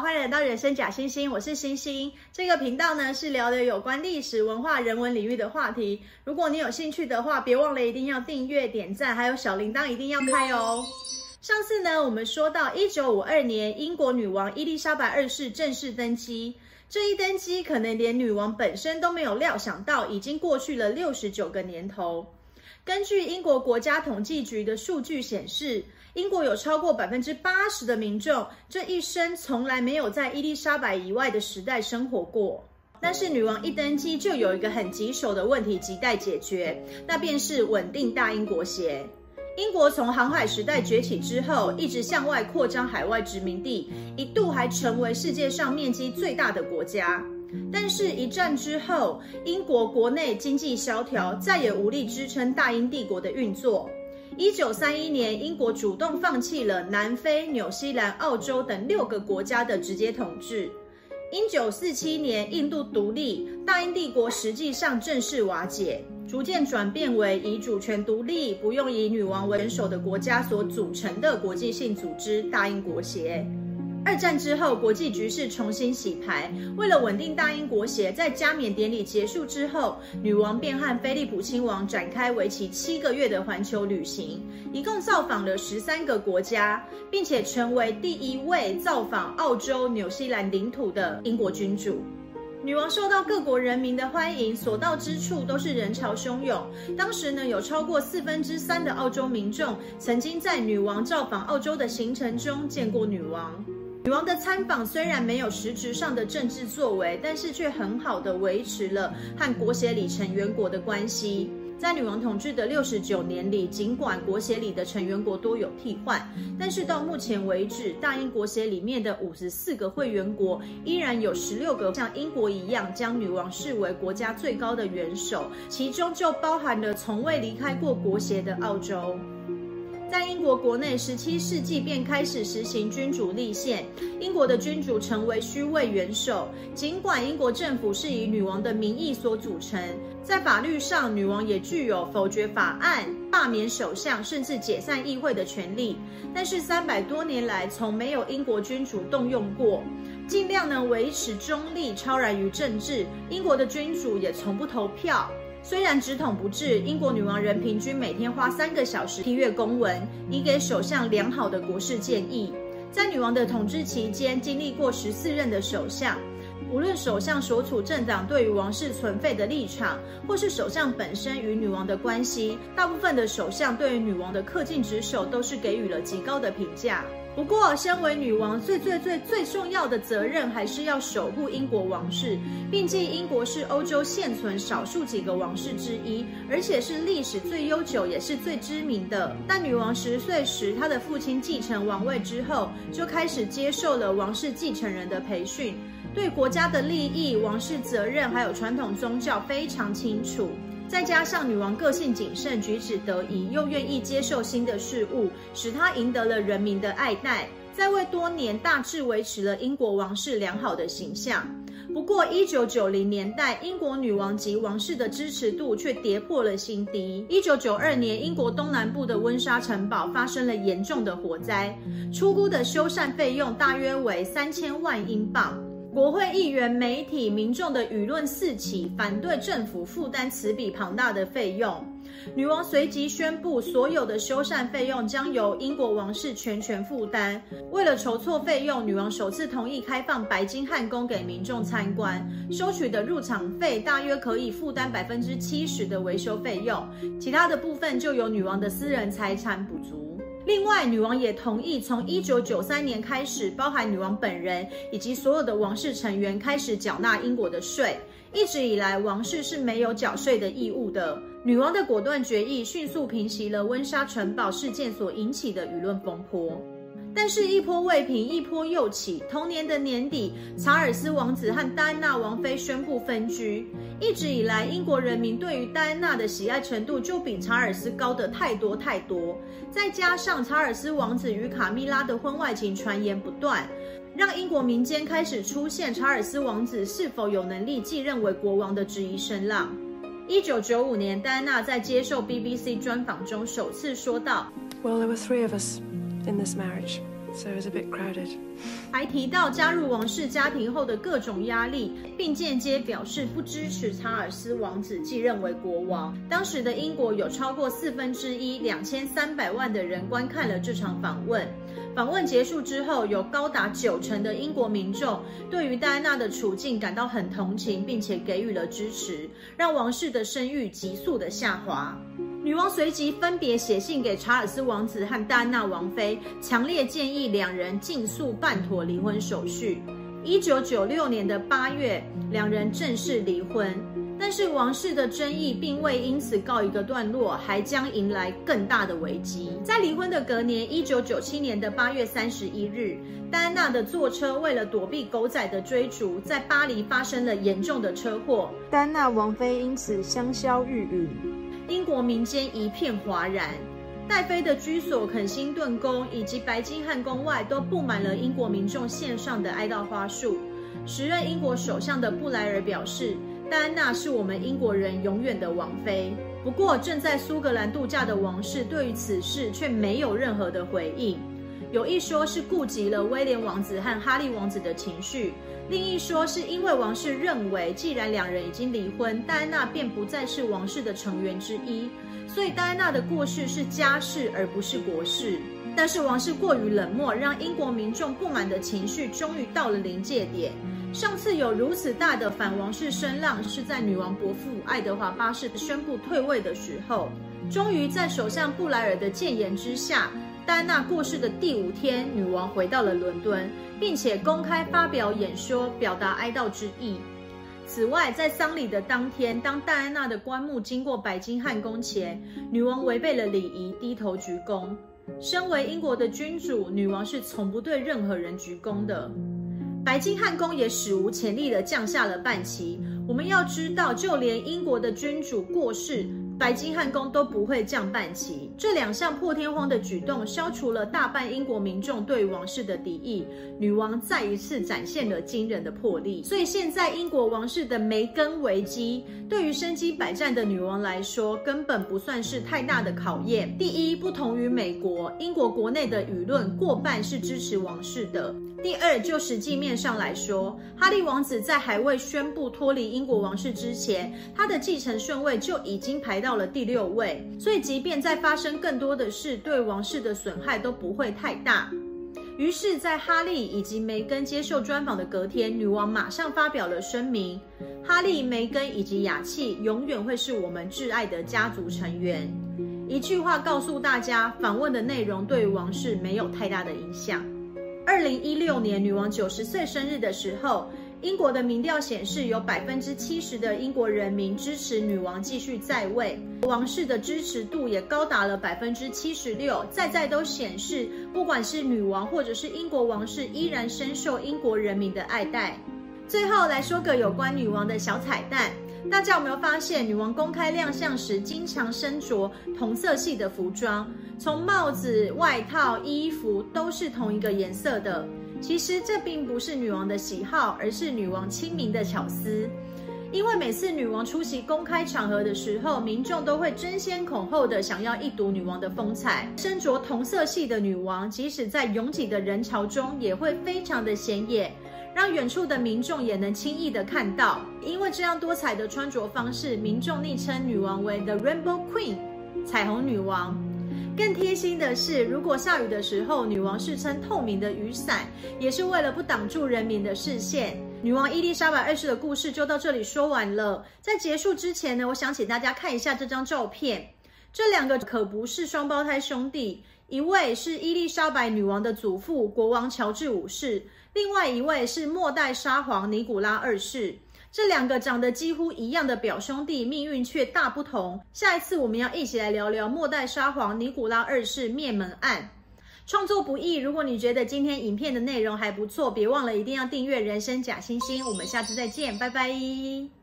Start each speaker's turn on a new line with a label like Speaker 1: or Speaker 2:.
Speaker 1: 欢迎来到人生假星星，我是星星。这个频道呢是聊的有关历史文化、人文领域的话题。如果你有兴趣的话，别忘了一定要订阅、点赞，还有小铃铛一定要开哦。上次呢，我们说到一九五二年，英国女王伊丽莎白二世正式登基。这一登基，可能连女王本身都没有料想到，已经过去了六十九个年头。根据英国国家统计局的数据显示，英国有超过百分之八十的民众这一生从来没有在伊丽莎白以外的时代生活过。但是女王一登基，就有一个很棘手的问题亟待解决，那便是稳定大英国协。英国从航海时代崛起之后，一直向外扩张海外殖民地，一度还成为世界上面积最大的国家。但是，一战之后，英国国内经济萧条，再也无力支撑大英帝国的运作。一九三一年，英国主动放弃了南非、纽西兰、澳洲等六个国家的直接统治。一九四七年，印度独立，大英帝国实际上正式瓦解，逐渐转变为以主权独立、不用以女王为首的国家所组成的国际性组织——大英国协。二战之后，国际局势重新洗牌。为了稳定大英国协，在加冕典礼结束之后，女王便和菲利普亲王展开为期七个月的环球旅行，一共造访了十三个国家，并且成为第一位造访澳洲、纽西兰领土的英国君主。女王受到各国人民的欢迎，所到之处都是人潮汹涌。当时呢，有超过四分之三的澳洲民众曾经在女王造访澳洲的行程中见过女王。女王的参访虽然没有实质上的政治作为，但是却很好的维持了和国协里成员国的关系。在女王统治的六十九年里，尽管国协里的成员国多有替换，但是到目前为止，大英国协里面的五十四个会员国依然有十六个像英国一样将女王视为国家最高的元首，其中就包含了从未离开过国协的澳洲。在英国国内，十七世纪便开始实行君主立宪，英国的君主成为虚位元首。尽管英国政府是以女王的名义所组成，在法律上，女王也具有否决法案、罢免首相，甚至解散议会的权利。但是三百多年来，从没有英国君主动用过，尽量能维持中立，超然于政治。英国的君主也从不投票。虽然直统不治，英国女王仍平均每天花三个小时批阅公文，以给首相良好的国事建议。在女王的统治期间，经历过十四任的首相，无论首相所处政党对于王室存废的立场，或是首相本身与女王的关系，大部分的首相对于女王的恪尽职守都是给予了极高的评价。不过，身为女王，最最最最重要的责任还是要守护英国王室。毕竟，英国是欧洲现存少数几个王室之一，而且是历史最悠久也是最知名的。但女王十岁时，她的父亲继承王位之后，就开始接受了王室继承人的培训，对国家的利益、王室责任还有传统宗教非常清楚。再加上女王个性谨慎、举止得宜，又愿意接受新的事物，使她赢得了人民的爱戴，在位多年大致维持了英国王室良好的形象。不过，一九九零年代，英国女王及王室的支持度却跌破了新低。一九九二年，英国东南部的温莎城堡发生了严重的火灾，初估的修缮费用大约为三千万英镑。国会议员、媒体、民众的舆论四起，反对政府负担此笔庞大的费用。女王随即宣布，所有的修缮费用将由英国王室全权负担。为了筹措费用，女王首次同意开放白金汉宫给民众参观，收取的入场费大约可以负担百分之七十的维修费用，其他的部分就由女王的私人财产补足。另外，女王也同意从一九九三年开始，包含女王本人以及所有的王室成员开始缴纳英国的税。一直以来，王室是没有缴税的义务的。女王的果断决议迅速平息了温莎城堡事件所引起的舆论风波。但是，一波未平，一波又起。同年的年底，查尔斯王子和戴安娜王妃宣布分居。一直以来，英国人民对于戴安娜的喜爱程度就比查尔斯高得太多太多。再加上查尔斯王子与卡米拉的婚外情传言不断，让英国民间开始出现查尔斯王子是否有能力继任为国王的质疑声浪。一九九五年，戴安娜在接受 BBC 专访中首次说道：“Well, there were three of us in this marriage.”
Speaker 2: so it was a bit crowded.
Speaker 1: 还提到加入王室家庭后的各种压力，并间接表示不支持查尔斯王子继任为国王。当时的英国有超过四分之一两千三百万的人观看了这场访问。访问结束之后，有高达九成的英国民众对于戴安娜的处境感到很同情，并且给予了支持，让王室的声誉急速的下滑。女王随即分别写信给查尔斯王子和戴安娜王妃，强烈建议两人尽速办妥离婚手续。一九九六年的八月，两人正式离婚。但是王室的争议并未因此告一个段落，还将迎来更大的危机。在离婚的隔年，一九九七年的八月三十一日，戴安娜的坐车为了躲避狗仔的追逐，在巴黎发生了严重的车祸，戴安娜王妃因此香消玉殒。英国民间一片哗然，戴妃的居所肯辛顿宫以及白金汉宫外都布满了英国民众献上的哀悼花束。时任英国首相的布莱尔表示：“戴安娜是我们英国人永远的王妃。”不过，正在苏格兰度假的王室对于此事却没有任何的回应。有一说是顾及了威廉王子和哈利王子的情绪，另一说是因为王室认为，既然两人已经离婚，戴安娜便不再是王室的成员之一，所以戴安娜的过世是家事而不是国事。但是王室过于冷漠，让英国民众不满的情绪终于到了临界点。上次有如此大的反王室声浪，是在女王伯父爱德华八世宣布退位的时候。终于在首相布莱尔的谏言之下。戴安娜过世的第五天，女王回到了伦敦，并且公开发表演说，表达哀悼之意。此外，在丧礼的当天，当戴安娜的棺木经过白金汉宫前，女王违背了礼仪，低头鞠躬。身为英国的君主，女王是从不对任何人鞠躬的。白金汉宫也史无前例地降下了半旗。我们要知道，就连英国的君主过世，白金汉宫都不会降半旗，这两项破天荒的举动消除了大半英国民众对王室的敌意。女王再一次展现了惊人的魄力。所以现在英国王室的梅根危机，对于身经百战的女王来说，根本不算是太大的考验。第一，不同于美国，英国国内的舆论过半是支持王室的。第二，就实际面上来说，哈利王子在还未宣布脱离英国王室之前，他的继承顺位就已经排到到了第六位，所以即便再发生更多的事，对王室的损害都不会太大。于是，在哈利以及梅根接受专访的隔天，女王马上发表了声明：哈利、梅根以及雅契永远会是我们挚爱的家族成员。一句话告诉大家，访问的内容对于王室没有太大的影响。二零一六年，女王九十岁生日的时候，英国的民调显示，有百分之七十的英国人民支持女王继续在位，王室的支持度也高达了百分之七十六，在在都显示，不管是女王或者是英国王室，依然深受英国人民的爱戴。最后来说个有关女王的小彩蛋。大家有没有发现，女王公开亮相时经常身着同色系的服装，从帽子、外套、衣服都是同一个颜色的。其实这并不是女王的喜好，而是女王亲民的巧思。因为每次女王出席公开场合的时候，民众都会争先恐后的想要一睹女王的风采。身着同色系的女王，即使在拥挤的人潮中，也会非常的显眼。让远处的民众也能轻易的看到，因为这样多彩的穿着方式，民众昵称女王为 The Rainbow Queen，彩虹女王。更贴心的是，如果下雨的时候，女王是撑透明的雨伞，也是为了不挡住人民的视线。女王伊丽莎白二世的故事就到这里说完了。在结束之前呢，我想请大家看一下这张照片，这两个可不是双胞胎兄弟。一位是伊丽莎白女王的祖父国王乔治五世，另外一位是末代沙皇尼古拉二世。这两个长得几乎一样的表兄弟，命运却大不同。下一次我们要一起来聊聊末代沙皇尼古拉二世灭门案。创作不易，如果你觉得今天影片的内容还不错，别忘了一定要订阅人生假惺惺。我们下次再见，拜拜。